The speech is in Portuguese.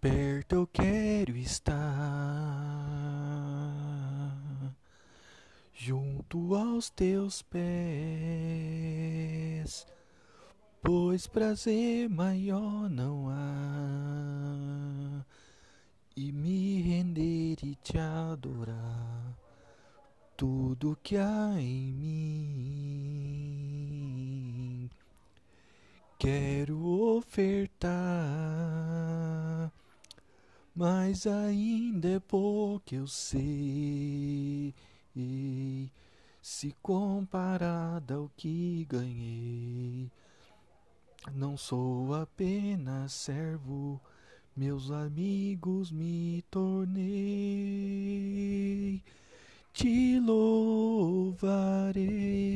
Perto eu quero estar, junto aos teus pés, pois prazer maior não há, e me render e te adorar, tudo que há em mim. Quero ofertar mas ainda é pouco eu sei, se comparado ao que ganhei. Não sou apenas servo, meus amigos me tornei. Te louvarei.